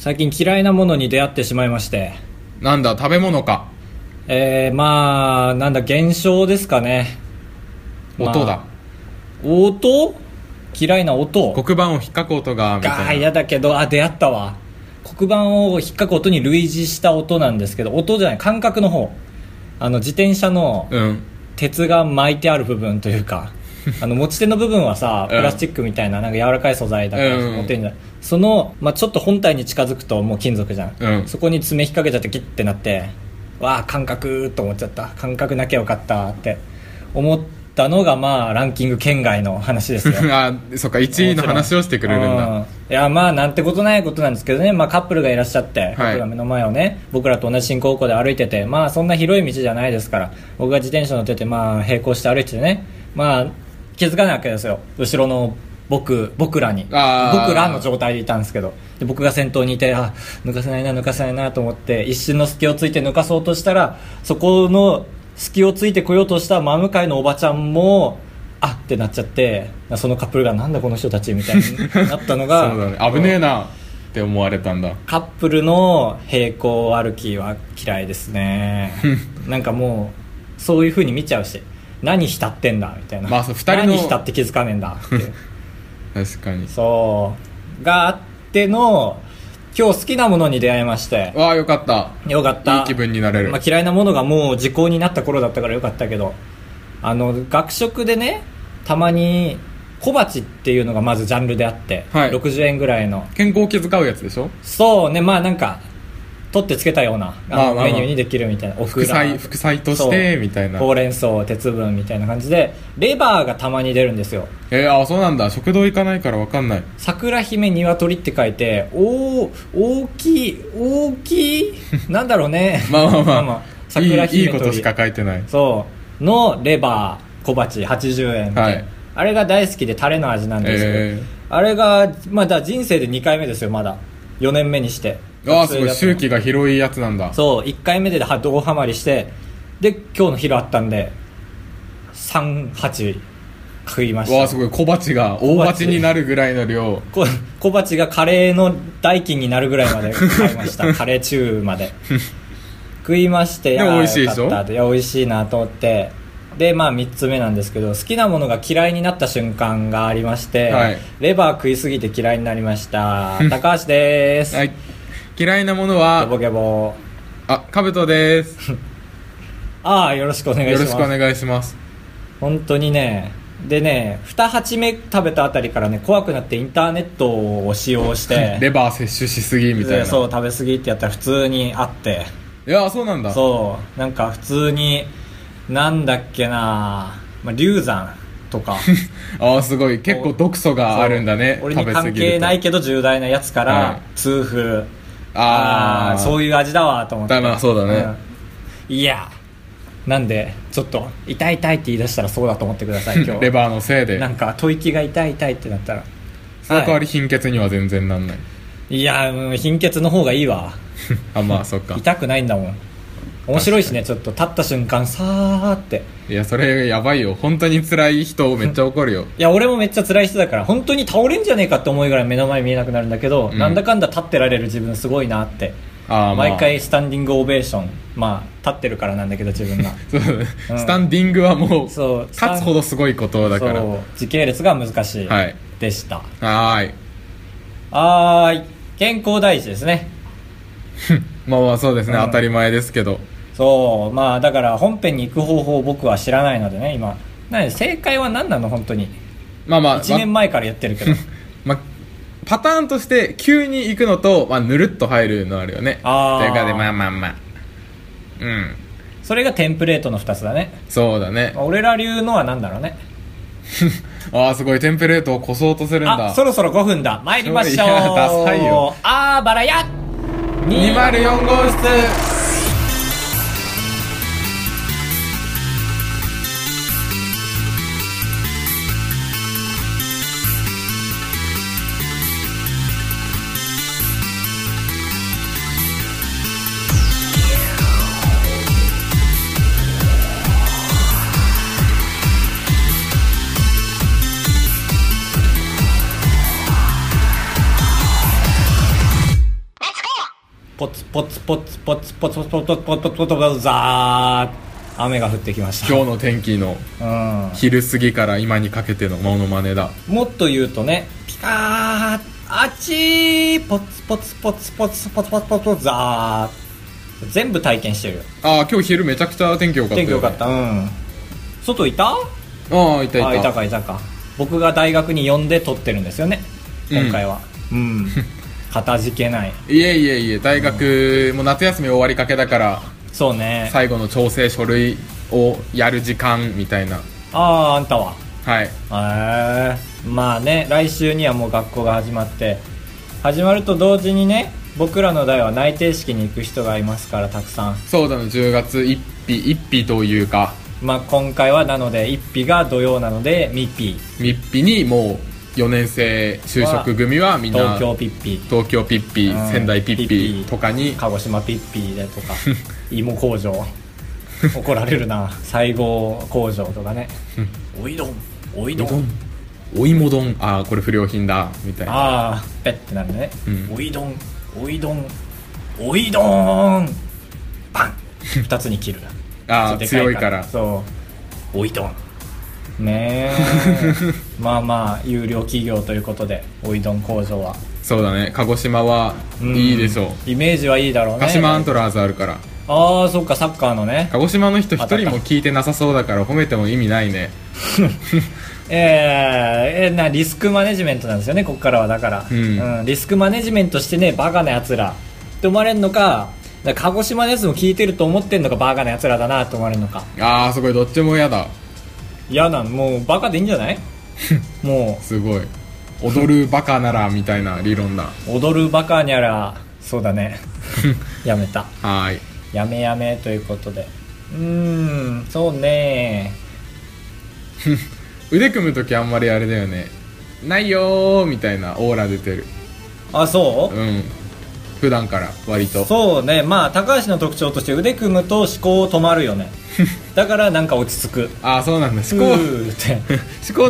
最近嫌いなものに出会ってしまいましてなんだ、食べ物か。えー、まあなんだ現象ですかね音だ。まあ音嫌いな音？黒板を引っかく音が、みがたいな。嫌だけどあ出会ったわ黒板を引っかく音に類似した音なんですけど音じゃない感覚の方あの自転車のうん。鉄が巻いてある部分というか あの持ち手の部分はさうん。プラスチックみたいななんか柔らかい素材だからうん。持ってんじゃん。その、まあ、ちょっと本体に近づくともう金属じゃん、うん。そこに爪引っ掛けちゃってギッてなってわあ感覚と思っちゃった。感覚なきゃよかったって。思ったのがまあランキング圏外の話ですよ。あ、そっか、1位の話をしてくれるんうだ。いやまあなんてことないことなんですけどね、まあ、カップルがいらっしゃって、カップルが目の前をね僕らと同じ進行校で歩いててまあそんな広い道じゃないですから僕が自転車乗っててまあ並行して歩いててね。まあ気づかないわけですよ。後ろの僕僕らに。僕らの状態でいたんですけど。で僕が先頭にいてあ抜かせないな抜かせないなと思って一瞬の隙をついて抜かそうとしたらそこの隙をついてこようとした真向かいのおばちゃんもあってなっちゃってそのカップルがなんだこの人たちみたいになったのが そうだね。危ねえなって思われたんだ。カップルの平行歩きは嫌いですね。なんかもうそういう風に見ちゃうし何浸ってんだみたいな、まあそう二人の。何浸って気づかねえんだって。確かに。そう。があっての今日好きなものに出会いまして。わあ、よかった。よかった。いい気分になれる。まあ、嫌いなものがもう時効になった頃だったからよかったけど。あの学食でねたまに小鉢っていうのがまずジャンルであって、はい。60円ぐらいの。健康を気遣うやつでしょ？そうねまあなんか取ってつけたようなメニューにできるみたいな副菜、副菜として、みたいな。ほうれん草鉄分みたいな感じでレバーがたまに出るんですよ。えー、あ、そうなんだ。食堂行かないからわかんない。桜姫鶏って書いておー大きい大きい なんだろうね。まあまあまあ。桜いい、い姫鶏。いことしか書いてない。そう。のレバー小鉢80円みたいな、はい。あれが大好きでタレの味なんですけど、えあれがまあだ人生で2回目ですよまだ。4年目にして。ー、ああ、すごい。周期が広いやつなんだ。そう1回目では大ハマりしてで今日の昼あったんで38食いましたわあ、すごい。小鉢が大鉢になるぐらいの量。こ小鉢がカレーの代金になるぐらいまで買いました カレー中まで食いましてで美味しいでしょ？いや美味しいなと思ってでまあ3つ目なんですけど好きなものが嫌いになった瞬間がありまして、はいレバー食いすぎて嫌いになりました 高橋です、はい。嫌いなものゲボは、ゲボあ、かぶとです。ああよろしくお願いしますよろしくお願いします。本当にねでね2鉢目食べたあたりからね怖くなってインターネットを使用して レバー摂取しすぎみたいな。そう食べ過ぎってやったら普通にあっていや、そうなんだ。そうなんか普通になんだっけな、まあ、流産とか ああ、すごい。結構毒素があるんだね。俺に関係ないけど重大なやつから、はいあー。そういう味だわと思って。だまあそうだね。うん。いやなんでちょっと痛い痛いって言い出したらそうだと思ってください 今日。レバーのせいで。なんか吐息が痛い痛いってなったら。その代わりは貧血には全然なんない。い、いやうん貧血の方がいいわ。あ、まあ、そっか。痛くないんだもん面白いしねちょっと立った瞬間さーって。いや、それやばいよ。本当に辛い人めっちゃ怒るよ。いや俺もめっちゃ辛い人だから本当に倒れんじゃねえかって思いぐらい目の前見えなくなるんだけど、うん。なんだかんだ立ってられる自分すごいなって。あ。毎回スタンディングオベーションまあ立ってるからなんだけど自分が。そうスタンディングはもう、そう立つほどすごいことだから。時系列が難しい。はい。でした、はーい。はーい。健康第一ですね。まあまあそうですね、うん。当たり前ですけど。そうまあだから本編に行く方法を僕は知らないのでね今。なので正解は何なの本当に。まあまあ、1年前からやってるけど。まあ、パターンとして急に行くのと、まあ、ぬるっと入るのあるよね。あー。というかで、まあまあまあ。うん。それがテンプレートの2つだね。そうだね。俺ら流のは何だろうね。ああ、すごい、テンプレートをこそうとするんだ。あそろそろ5分だ。参りましょう。あーバラや204号室ポツポツポツポツポツポツポツポツポツザー雨が降ってきました今日の天気のうん昼過ぎから今にかけてのモノマネだもっと言うとねピカーあっちーポツポツポツポツポツポツポツポツザー全部体験してるよああ今日昼めちゃくちゃ天気良かった、ね、天気よかったうん外いたああいたいたあいたかいたか僕が大学に呼んで撮ってるんですよね今回はうん、かたじけない。いえいえいえ大学も夏休み終わりかけだからそうね。最後の調整書類をやる時間みたいな。あああんたは？はい。へえまあね来週にはもう学校が始まって始まると同時にね僕らの代は内定式に行く人がいますからたくさん。そうだね10月1日1日というか。まあ今回はなので1日が土曜なのでミピ3日にもう4年生就職組はみんな東京ピッピ。東京ピッピうん。仙台ピッピッピ。ピとかに。鹿児島ピッピでとか 芋工場。怒られるな。西郷工場とかね。おいどん。おいどん。お芋丼ああこれ不良品だ。みたいな。ああペッてなるね、うん。おいどん。おいどん。おいどん。パン。二つに切る。あーちょっとで強いから。そう。おいどんねえ。まあまあ有料企業ということでおいどん工場は。そうだね。鹿児島はうん。いいでしょう。イメージはいいだろうね。鹿島アントラーズあるから。ああそっかサッカーのね。鹿児島の人一人も聞いてなさそうだから褒めても意味ないね。えー、えーなリスクマネジメントなんですよねここからはだから、うん。リスクマネジメントしてねバカなやつら。って思われるのか鹿児島のやつも聞いてると思ってんのかバカなやつらだなと思われるのか。ああすごい。どっちも嫌だ嫌なん。もうバカでいいんじゃない？もすごい。踊るバカならみたいな理論だ。う踊るバカにゃら。そうだね。やめた。はーい。やめやめということで。うーん。そうね。腕組む時あんまりあれだよね。ないよーみたいなオーラ出てる。あそう、うん。普段から割と。そうね。まあ高橋の特徴として腕組むと思考止まるよね だからなんか落ち着く。ああそうなんだ。思考。思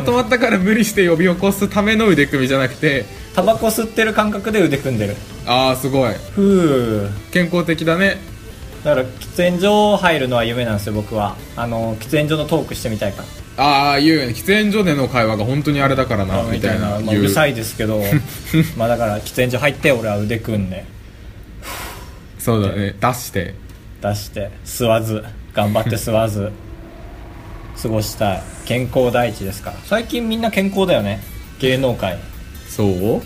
考止まったから無理して呼び起こすための腕組みじゃなくて。タバコ吸ってる感覚で腕組んでる。ああすごい。ふう健康的だね。だから喫煙所入るのは夢なんですよ僕は。あの喫煙所のトークしてみたいか。らああ言うよね。喫煙所での会話が本当にあれだからなあみたいなまあ、うるさいですけど。まあだから喫煙所入って俺は腕組んで。そうだね。出して。出して。吸わず頑張って吸わず過ごしたい健康第一ですから。最近みんな健康だよね。芸能界。そう？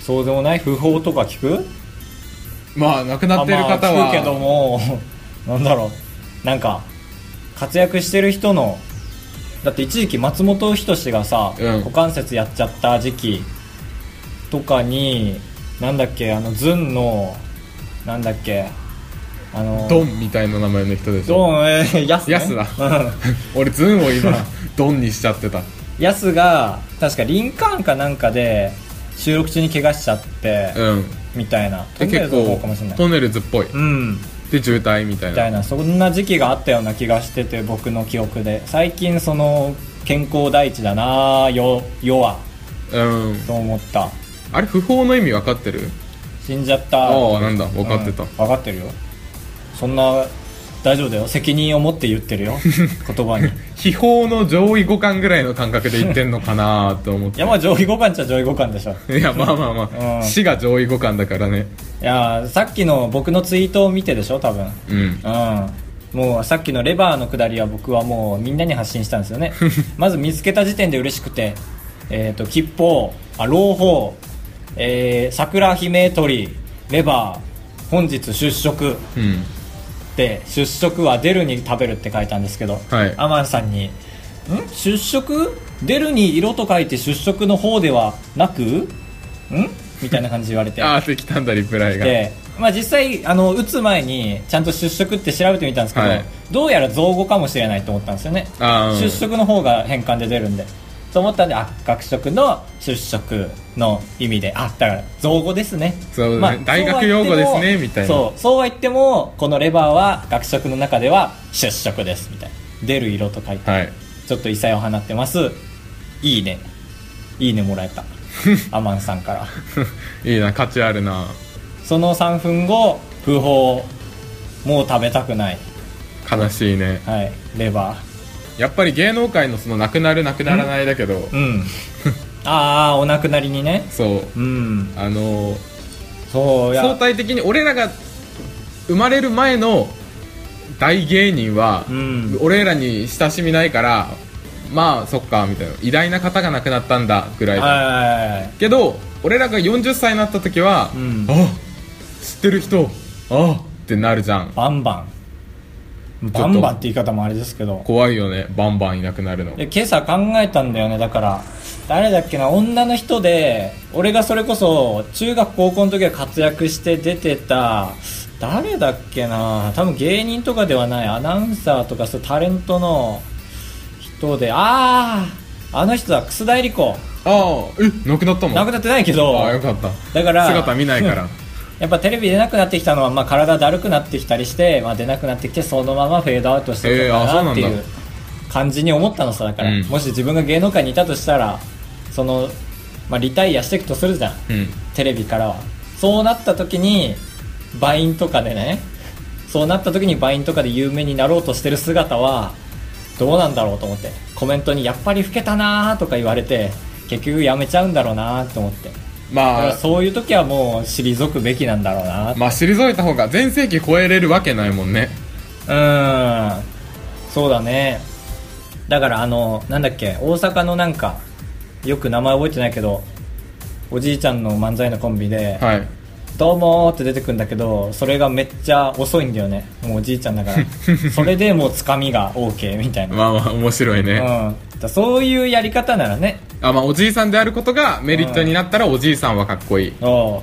そうでもない訃報とか聞く？まあ亡くなってる方あまあ聞はくけどもなんだろう。なんか活躍してる人のだって一時期松本人志がさ、うん。股関節やっちゃった時期とかになんだっけあのズンのなんだっけあのドンみたいな名前の人でしょ？ドンえー、ヤス、ね、ヤスだ。うん。俺ズンを今ドンにしちゃってた。ヤスが確かリンカーンかなんかで収録中に怪我しちゃって、うん。みたいな。トンネルズの方構かもしれない。トンネルズっぽい。うん。で渋滞みたいな。みたいな。そんな時期があったような気がしてて僕の記憶で。最近その健康第一だなよ世は。うん。と思った。あれ不法の意味分かってる？死んじゃった。ああなんだ。分かってた。うん。分かってるよそんな大丈夫だよ。責任を持って言ってるよ。言葉に。秘宝の上位互換ぐらいの感覚で言ってんのかなと思っいてやまあ上位互換っちゃ上位互換でしょ。いやまあまあまあ、うん。死が上位互換だからね。いやさっきの僕のツイートを見てでしょ多分。うん。うん。もうさっきのレバーのくだりは僕はもうみんなに発信したんですよね。まず見つけた時点で嬉しくて。えっ、と吉報あ朗報えー、桜姫鳥。レバー。本日出食うんで出食は出るに食べるって書いたんですけど、はい。アマンさんに「ん？出食出るに色と書いて出食の方ではなく？ん?」みたいな感じで言われて。ああできたんだリプライが。で、まあ、実際あの打つ前にちゃんと出色って調べてみたんですけど、はい。どうやら造語かもしれないと思ったんですよね。出色の方が変換で出るんでと思ったんであ学食の出色の意味であだから造語ですね。そうだね大学用語ですねみたいな。そうそうは言ってもこのレバーは学食の中では出色ですみたいな。出る色と書いて、はい。ちょっと異彩を放ってます。いいね。いいねもらえた。アマンさんから。いいな価値あるな。その3分後不法。もう食べたくない。悲しいね。はい。レバやっぱり芸能界のそのなくなるなくならないだけどーうん。ああお亡くなりにね。そう。うん。あのそう相対的に俺らが生まれる前の大芸人は、うん。俺らに親しみないからまあそっかみたいな。偉大な方が亡くなったんだぐらいだ。はいけど俺らが40歳になった時は、うん。あ知ってる人あってなるじゃん。バンバンバンバンって言い方もあれですけど。怖いよね。バンバンいなくなるの。で今朝考えたんだよねだから。誰だっけな女の人で俺がそれこそ中学高校の時は活躍して出てた誰だっけな。多分芸人とかではないアナウンサーとかそうタレントの人で。あああの人だ楠田絵理子。ああえ亡くなったの？亡くなってないけど。ああよかった。だから姿見ないからやっぱテレビ出なくなってきたのは、まあ、体だるくなってきたりして、まあ、出なくなってきてそのままフェードアウトしていくのえーあそうなんだ。かなっていう感じに思ったのさだから、うん。もし自分が芸能界にいたとしたらその、まあ、リタイアしていくとするじゃん。うん。テレビからは。そうなった時にバインとかでねそうなった時にバインとかで有名になろうとしてる姿はどうなんだろうと思って。コメントに「やっぱり老けたな」とか言われて結局やめちゃうんだろうなと思ってまあらそういう時はもう退くべきなんだろうな。まあ退いた方が全盛期超えれるわけないもんね。うーん。そうだね。だからあのなんだっけ大阪のなんかよく名前覚えてないけどおじいちゃんの漫才のコンビで「はい。どうも」って出てくるんだけどそれがめっちゃ遅いんだよね。もうおじいちゃんだから。それでもうつかみが OK みたいな、まあまあ面白いね、うん、だそういうやり方ならね。あまあおじいさんであることがメリットになったらおじいさんはかっこいい。おう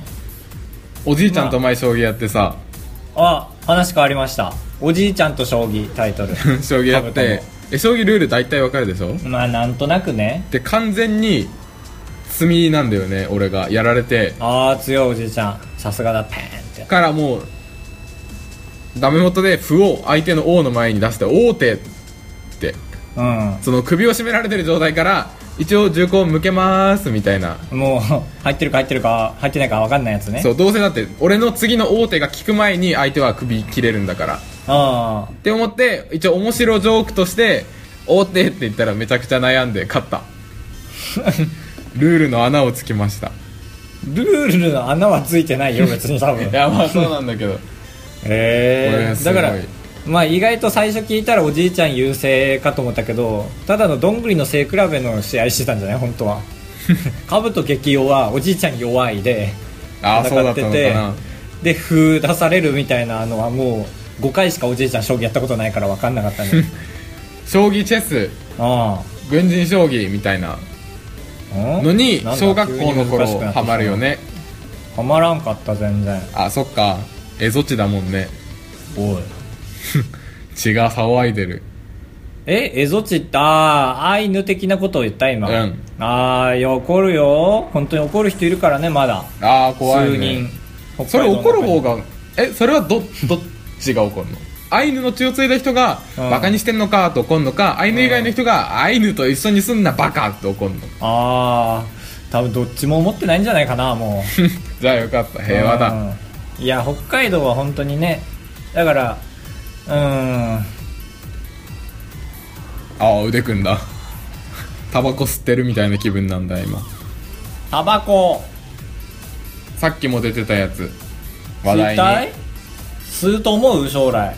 おじいちゃんと前将棋やってさ。あ話変わりました。おじいちゃんと将棋タイトル。将棋やって。え将棋ルール大体わかるでしょ？まあなんとなくね。で完全に詰みなんだよね俺が。やられて。ああ強いおじいちゃん。さすがだ。ペーンって。からもうダメ元で歩を相手の王の前に出して王手ってうん。その首を絞められてる状態から一応銃口向けますみたいな。もう入ってるか入ってるか入ってないか分かんないやつね。そうどうせだって俺の次の王手が効く前に相手は首切れるんだから。あって思って一応面白ジョークとして王手って言ったらめちゃくちゃ悩んで勝った。ルールの穴をつきました。ルールの穴はついてないよ別に多分。いやまあそうなんだけど。へ えこれすごい。だからまあ意外と最初聞いたらおじいちゃん優勢かと思ったけどただのどんぐりの背比べの試合してたんじゃない？本当は。兜激弱はおじいちゃん弱いでああそうだったのかな。で歩出されるみたいなのはもう5回しかおじいちゃん将棋やったことないから分かんなかったね。将棋チェス。あ軍人将棋みたいな。あのに小学校の頃ハマるよね。はまらんかった全然。あそっか。エゾチだもんね。おい 血が騒いでる。えエゾチってああアイヌ的なことを言った今、うん。ああいや怒るよ。本当に怒る人いるからねまだ。ああ怖い数ね人それ怒る方ががえそれはどどっちが怒るの？アイヌの血を継いだ人がうん。バカにしてんのかと怒るのかアイヌ以外の人がアイヌと一緒にすんなバカって怒るの。ああ多分どっちも思ってないんじゃないかなもう。じゃあよかった平和だ。うん。いや北海道は本当にねだからうん。ああ腕組んだ。タバコ吸ってるみたいな気分なんだ今。タバコ。さっきも出てたやつ。話題に。い吸うと思う？将来。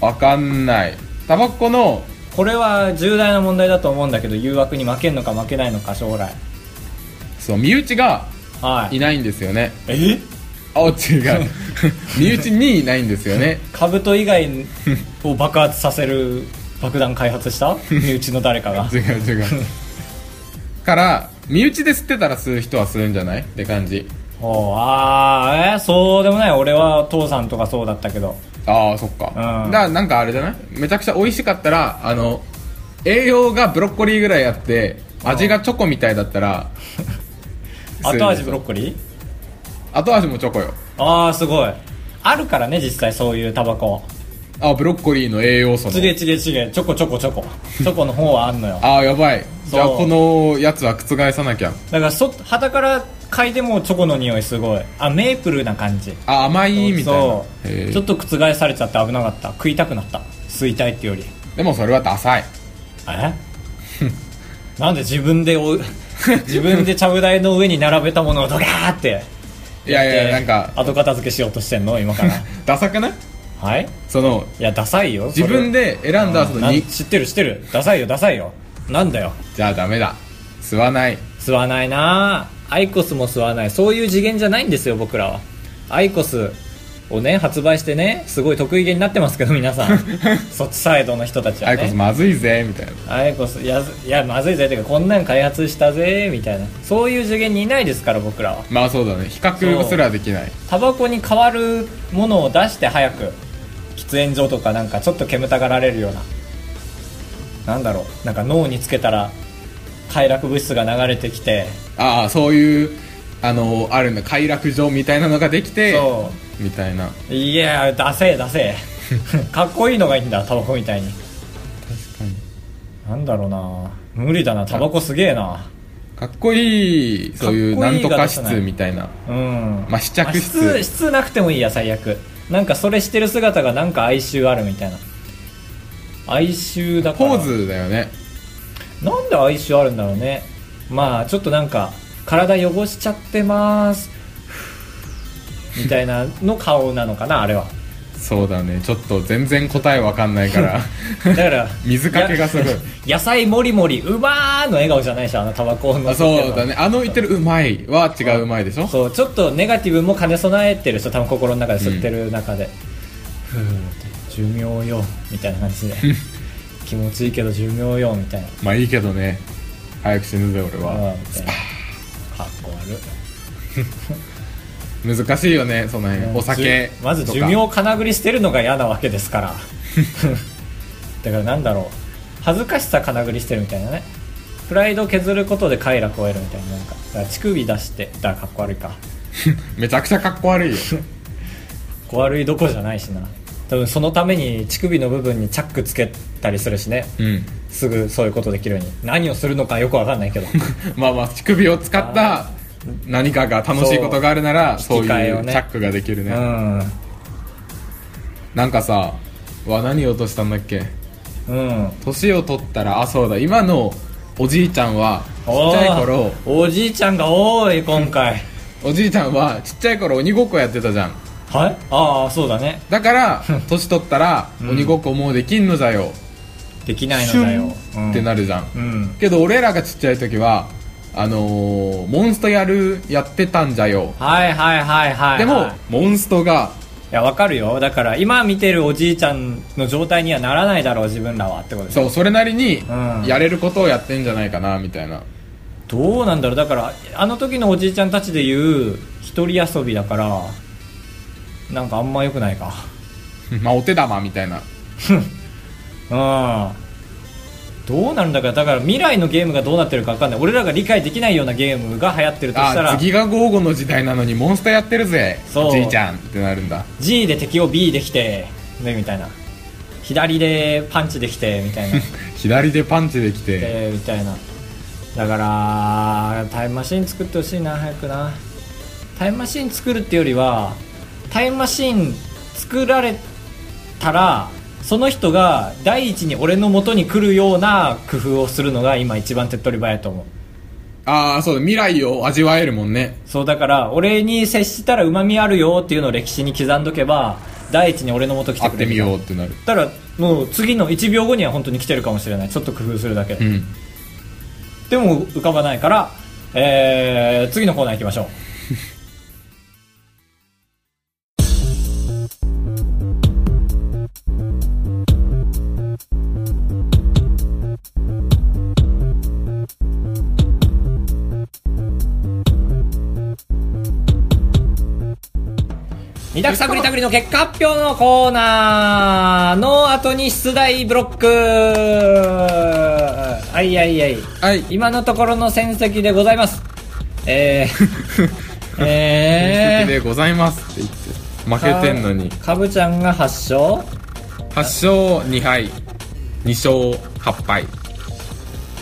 わかんない。タバコのこれは重大な問題だと思うんだけど誘惑に負けんのか負けないのか将来。そう身内がはい。いないんですよね。え？あ違う 身内にいないんですよね。兜以外を爆発させる爆弾開発した？身内の誰かが。違う違う。から身内で吸ってたら吸う人は吸うんじゃない？って感じ。ああえそうでもない。俺は父さんとかそうだったけど。ああそっか、うん。だからなんかあれじゃない？めちゃくちゃ美味しかったらあの栄養がブロッコリーぐらいあって味がチョコみたいだったら 後味ブロッココリー？後味もチョコよ。ああすごい。あるからね実際そういうタバコ。あブロッコリーの栄養素の。ちげえちげえちげ。えチョコチョコチョコ。チョコの方はあんのよ。ああやばい。じゃあこのやつは覆さなきゃ。だからそ旗から嗅いでもチョコの匂いすごい。あメープルな感じ。あ甘いみたいな。そう。ちょっと覆されちゃって危なかった。食いたくなった。吸いたいってより。でもそれはダサい。え？なんで自分でお 自分でちゃぶ台の上に並べたものをドガーっていやいでやなんか後片付けしようとしてんの？今から。ダサくない？はい？そのいやダサいよ自分で選んだその知ってる知ってる。ダサいよダサいよ。なんだよ。じゃあダメだ。吸わない。吸わないなアイコスも吸わない。そういう次元じゃないんですよ僕らは。アイコスをね発売してねすごい得意げになってますけど皆さん。そっちサイドの人たちはアねイコスまずいぜみたいな。アイコスいやいやまずいぜってかこんなん開発したぜみたいな。そういう次元にいないですから僕らは。まあそうだね。比較すらできない。タバコに代わるものを出して早く喫煙所とかなんかちょっと煙たがられるような。なんだろう。なんか脳につけたら快楽物質が流れてきて。ああそういうあのあるんだ快楽場みたいなのができてそみたいな。いやダセえダセえ かっこいいのがいいんだタバコみたいに。確かに。なんだろうな。無理だなタバコすげえな。かっこいいそういうないんとか室みたいな。うん。まあ試着室。まあ室室なくてもいいや最悪。なんかそれしてる姿がなんか哀愁あるみたいな。哀愁だから。ポーズだよね。なんで哀愁あるんだろうね。まあちょっとなんか体汚しちゃってます。みたいなの顔なのかなあれは。そうだね。ちょっと全然答えわかんないから。だから 水かけがすごい。や野菜もりもりうまーの笑顔じゃないしあのタバコのあそうだね。あの言ってるうまいは違ううまいでしょ？そうちょっとネガティブも兼ね備えてる人多分心の中で吸ってる中で、ふーって寿命よみたいな感じで。気持ちいいけど寿命よみたいな。まあいいけどね。早く死ぬぜ俺うんはみたいなかっこ悪い難しいよねその辺。お酒まず寿命をかなぐり捨てるのが嫌なわけですから。だからなんだろう。恥ずかしさかなぐり捨てるみたいなね。プライドを削ることで快楽を得るみたいななんか。乳首出してだからかっこ悪いか。めちゃくちゃかっこ悪いよ。かっこ悪いどころじゃないしな。多分そのために乳首の部分にチャックつけたりするしね。うん。すぐそういうことできるように。何をするのかよくわかんないけど。まあまあ乳首を使った何かが楽しいことがあるならそそうういうチャックができるね、うん。なんかさわ何言おうとしたんだっけ？うん。年を取ったらあそうだ今のおじいちゃんはちっちゃい頃おじいちゃんが多い今回。おじいちゃんはちっちゃい頃鬼ごっこやってたじゃん。はい？ああそうだね。だから 年取ったらうん。鬼ごっこもうできんのじゃよ、できないのシだよ。ュンってなるるじゃん、うん。けど俺らがちっちゃい時はあのー、モンストやるやってたんじゃよ。はいはいはいはいでも、はいモンストがいやわかるよ。だから今見てるおじいちゃんの状態にはならないだろう自分らは。ってことそうそれなりにうん。やれることをやってんじゃないかなみたいな。どうなんだろう。だからあの時のおじいちゃんたちで言う一人遊びだからなんかあんま良くないか。まあお手玉みたいな。うんどうなるんだからだから未来のゲームがどうなってるか分かんない。俺らが理解できないようなゲームが流行ってるとしたら。あ次がゴーゴの時代なのにモンストやってるぜ。そう。おじいちゃんってなるんだ。G で敵を B できてねみたいな。左でパンチできてみたいな。左でパンチできて。でみたいな。だからタイムマシン作ってほしいな早くな。タイムマシン作るってよりはタイムマシン作られたらその人が第一に俺の元に来るような工夫をするのが今一番手っ取り早いと思う。ああそうだ未来を味わえるもんね。そうだから俺に接したらうまみあるよっていうのを歴史に刻んどけば第一に俺の元来てくれる会ってみようってなる。だからもう次の1秒後には本当に来てるかもしれない。ちょっと工夫するだけで、うん。でも浮かばないから、えー、次のコーナー行きましょう二択探り探りの結果発表のコーナーの後に出題ブロック。はいはいはい。はい。今のところの戦績でございます。えー、えー、でございますって言って負けてんのに。かぶちゃんが8勝。8勝2敗。2勝8敗。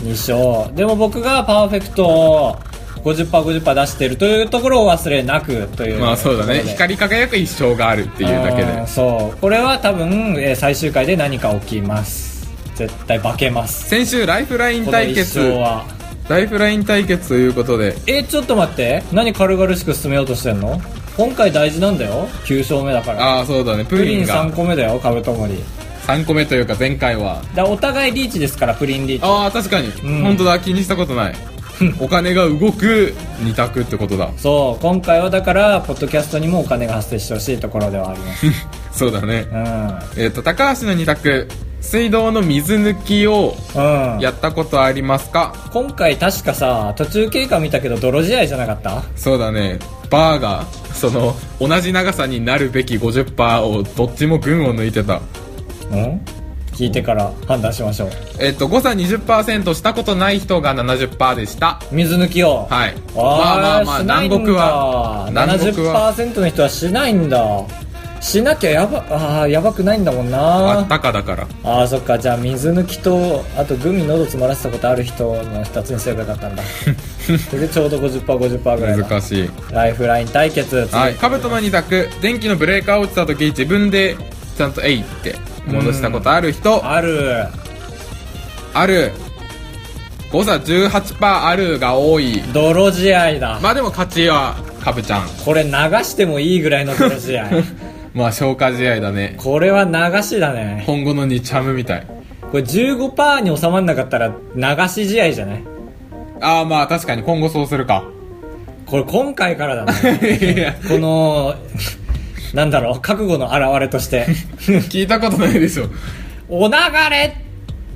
2勝。でも僕がパーフェクト 50%50% 出してるというところを忘れなくという。まあそうだね。光り輝く一生があるっていうだけで。そう。これは多分、えー最終回で何か起きます。絶対化けます。先週ライフライン対決。生は。ライフライン対決ということで。えちょっと待って。何軽々しく進めようとしてんの？今回大事なんだよ。9勝目だから。ああそうだね。ププリンリンが3個目だよカブトモリ。3個目というか前回は。だお互いリーチですからプリンリーチ。ああ確かに、うん。本当だ。気にしたことない お金が動く2択ってことだ。そう今回はだからポッドキャストにもお金が発生してほしいところではあります。そうだね。うん。えっ、と高橋の2択。水道の水抜きをうん。やったことありますか？今回確かさ途中経過見たけど泥試合じゃなかった？そうだね。バーがその同じ長さになるべき50%をどっちも群を抜いてた。うん？聞いてから判断しましょう。えっ、と誤差20%したことない人が70%でした。水抜きを。はい。まあまあまあ南国は南国は。70%の人はしないんだ。しなきゃやばあーやばくないんだもんな。あったかだから。あーそっか。じゃあ水抜きとあとグミ喉詰まらせたことある人の2つにすればよかったんだ。それでちょうど 50%50% ぐらいだ。難しい。ライフライン対決はいカブトの2択電気のブレーカー落ちた時自分でちゃんと「えい」って戻したことある人。ある。ある。誤差18%あるが多い。泥試合だ、まあでも勝ちはカブちゃん。これ流してもいいぐらいの泥試合。まあ消化試合だね。これは流しだね。今後の2チャムみたい。これ15%に収まんなかったら流し試合じゃない？ああまあ確かに今後そうするか。これ今回からだね。このなんだろう覚悟の表れとして。聞いたことないでしょお流れ。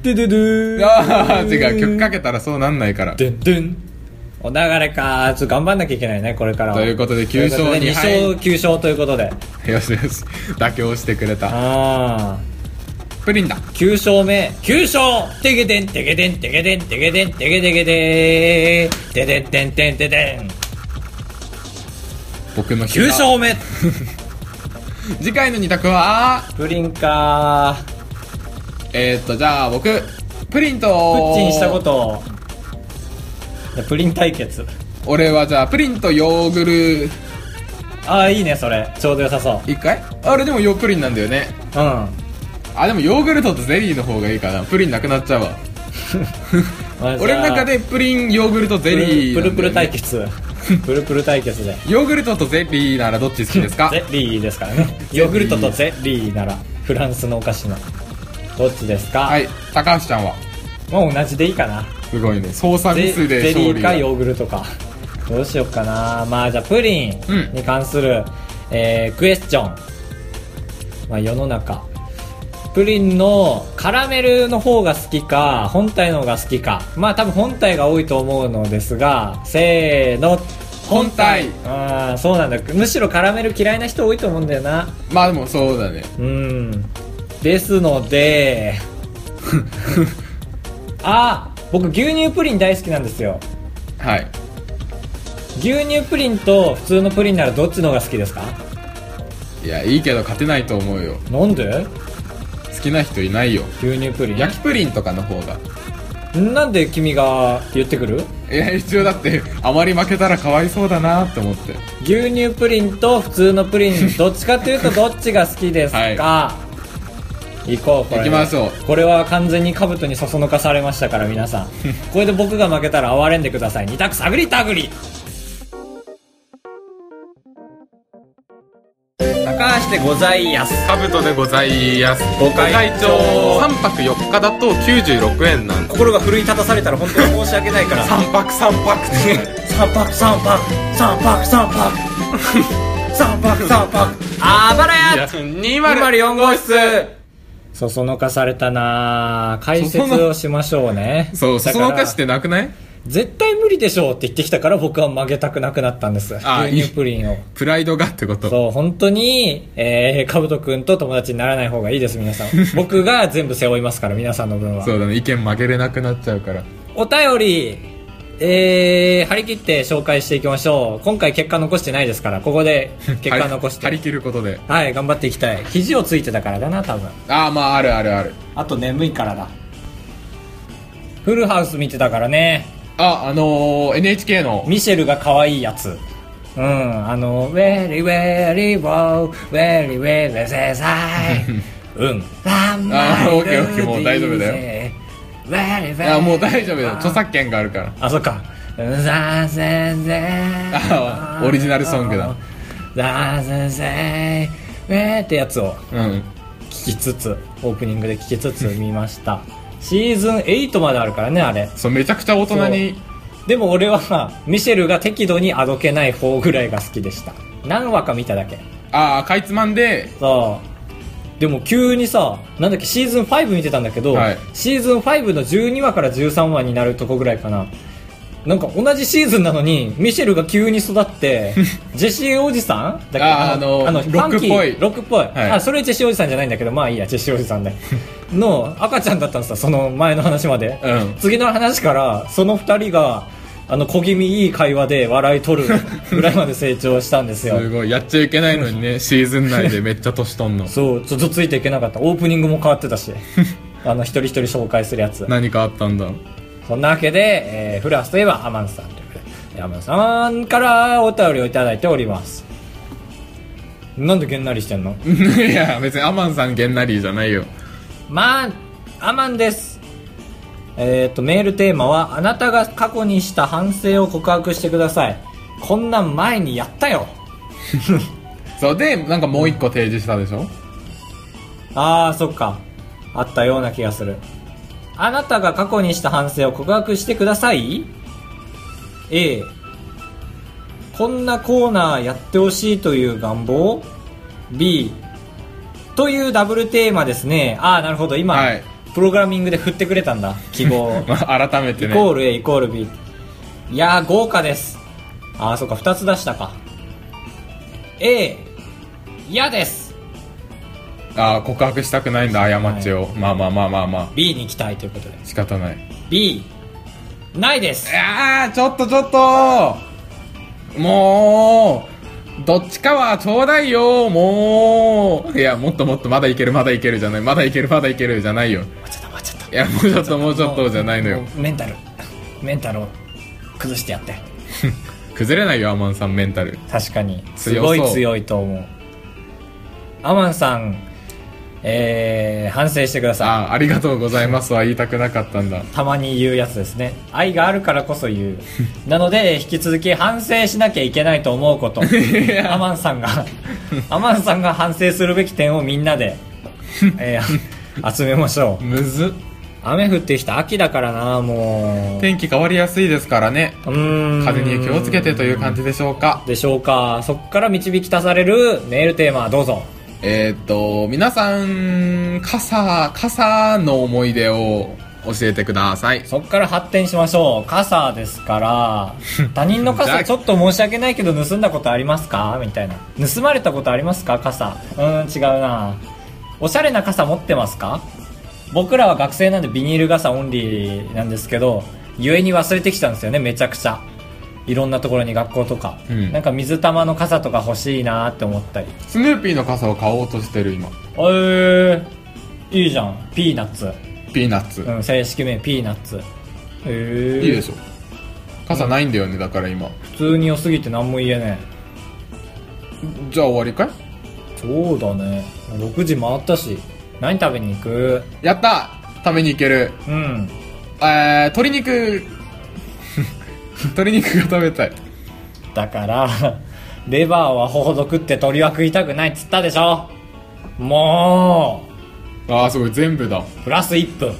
ドゥドゥドゥ。ああ違う曲かけたらそうなんないから。ドゥンドゥン。お流れか。ちょっと頑張んなきゃいけないねこれからは。ということで9勝ということで2敗2勝9勝ということで。よしよし。妥協してくれた。ああプリンだ。9勝目。9勝てげでんてげでんてげでんてげでんてげでげでーてでんてんてんてでん。僕の膝。9勝目 次回の2択はプリンか。えー、っとじゃあ僕プリンと。プッチンしたこと。プリン対決。俺はじゃあプリンとヨーグル。ああいいねそれ。ちょうど良さそう。一回？あれでもヨープリンなんだよね。うん。あでもヨーグルトとゼリーの方がいいかな。プリンなくなっちゃうわ。俺の中でプリンヨーグルトゼリーね。プルプル対決 プルプル対決で。ヨーグルトとゼリーならどっち好きですか？ゼリーですからね。ヨーグルトとゼリーならフランスのお菓子のどっちですか？はい。高橋ちゃんは？もう同じでいいかな。すごいね。操作ミゼスでゼリ勝利が。ーかヨーグルトか。どうしよっかな。まあじゃあプリンうん。に関する、えークエスチョン、まあ、世の中プリンのカラメルの方が好きか本体の方が好きか。まあ多分本体が多いと思うのですがせーの。本体。ああそうなんだ。むしろカラメル嫌いな人多いと思うんだよな。まあでもそうだね。うん。ですので。あ僕牛乳プリン大好きなんですよ。はい。牛乳プリンと普通のプリンならどっちの方が好きですか？いやいいけど勝てないと思うよ。なんで？好きな人いないよ。牛乳プリン？焼きプリンとかの方が。なんで君が言ってくる？いや一応だってあまり負けたらかわいそうだなって思って。牛乳プリンと普通のプリンどっちかっていうとどっちが好きですか、行こうこれ。行きましょう。これは完全に兜にそそのかされましたから皆さん。これで僕が負けたら哀れんでください。二択探り探り。高橋でございやす。カブトでございます。ご会長。3泊4日だと96円なんで心が奮い立たされたら本当に申し訳ないから。3泊3泊って。三泊三泊三泊三泊。三泊三泊。あばらや。204号室。そそのかされたな。解説をしましょうね。そうそそのかしてなくない？絶対無理でしょうって言ってきたから僕は曲げたくなくなったんです。あ牛乳プリンを。プライドがってこと。そう本当にえー、かぶとくんと友達にならない方がいいです皆さん。僕が全部背負いますから皆さんの分は。そうだね。意見曲げれなくなっちゃうから。お便りえー、張り切って紹介していきましょう。今回結果残してないですからここで結果残して。張り切ることで。はい頑張っていきたい。肘をついてたからだな多分。ああまああるあるある。あと眠いからだ。フルハウス見てたからねああのー、NHK の。ミシェルが可愛いやつ。うんあの「Very very wow very very say say うん。あーオッケーオッケーもう大丈夫だよ。いやもう大丈夫だよ。著作権があるから。あそっか。あオリジナルソングだ。ザゼゼウェーってやつをうん。聞きつつオープニングで聞きつつ見ましたシーズン8まであるからねあれ。そうめちゃくちゃ大人にでも俺はミシェルが適度にあどけない方ぐらいが好きでした。何話か見ただけ。ああかいつまんで。そう。でも急にさなんだっけシーズン5見てたんだけど、はい。シーズン5の12話から13話になるとこぐらいかななんか同じシーズンなのにミシェルが急に育って ジェシーおじさん？だっけあーあのロックっぽい。ロックっぽい、はい。あそれジェシーおじさんじゃないんだけどまあいいやジェシーおじさんで。の赤ちゃんだったんですよその前の話まで、うん。次の話からその二人があの小気味いい会話で笑い取る ぐらいまで成長したんですよ。すごい。やっちゃいけないのにねシーズン内でめっちゃ年取んの。そうちょっとついていけなかった。オープニングも変わってたし。あの一人一人紹介するやつ。何かあったんだ？そんなわけで、えーフランスといえばアマンさんということでアマンさんからお便りをいただいております。なんでげんなりしてんの？いや別にアマンさんゲンナリーじゃないよ。まあアマンです。えっ、とメールテーマはあなたが過去にした反省を告白してください。こんなん前にやったよ。そうでなんかもう一個提示したでしょ？ああそっか。あったような気がするあなたが過去にした反省を告白してください？A こんなコーナーやってほしいという願望？B というダブルテーマですね。ああなるほど。今、はい。プログラミングで振ってくれたんだ。記号。を まあ改めてね。イコール A イコール B いやー豪華です。ああそっか2つ出したか。A 嫌ですああ告白したくないんだ過ちを、まあまあまあまあま B に行きたいということで。あ仕方ない。B ないです。いやーちょっとちょっと。もうどっちかはちょうだいよ。もう。いやもっともっとまだいけるまだいけるじゃない。まだいけるまだいけるじゃないよ。待っちゃった待っちゃった。いやもうちょっともうちょっとじゃないのよ。もうメンタル。メンタルを崩してやって。崩れないよアマンさんメンタル。確かに。すごい強いと思う。アマンさんえー、反省してくださああありがとうございます。は言いたくなかったんだ。いたまに言うやつですね。愛があるからこそ言う。なので引き続き反省しなきゃいけないと思うこと。アマンさんがアマンさんが反省するべき点をみんなで、えー集めましょう。むず。っ雨降ってきた秋だからなもう。天気変わりやすいですからね。うーん。風に気をつけてという感じでしょうか。でしょうか。そっから導き出されるメールテーマどうぞえーっと皆さん傘傘の思い出を教えてください。そっから発展しましょう。傘ですから 他人の傘ちょっと申し訳ないけど盗んだことありますか？みたいな。盗まれたことありますか？傘。うーん違うな。おしゃれな傘持ってますか？僕らは学生なんでビニール傘オンリーなんですけど故に忘れてきたんですよねめちゃくちゃいろんなところに学校とか、うん。なんか水玉の傘とか欲しいなって思ったり。スヌーピーの傘を買おうとしてる今。えー、いいじゃん。ピーナッツ。ピーナッツ、うん、正式名ピーナッツ。へえいいでしょ。傘ないんだよねだから今。普通に良すぎて何も言えねじゃあ終わりかい？えそうだね。6時回ったし。何食べに行く？やった！食べに行ける。うん。えー、鶏肉 鶏肉が食べたい。だからレバーはほどくって鳥は食いたくないっつったでしょ。もああすごい。全部だ。うプラス1分。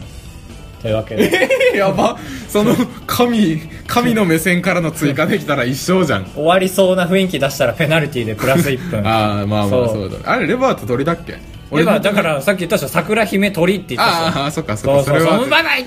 というわけで。やば。その神神の目線からの追加できたら一生じゃん。終わりそうな雰囲気出したらペナルティーでプラス1分。ああまあまあそう。そうだ。ねあれレバーと鳥だっけ？レバーだからさっき言ったでしょ。桜姫鳥って言ったでしょ。ああそっかそっか。それはそうバイバイ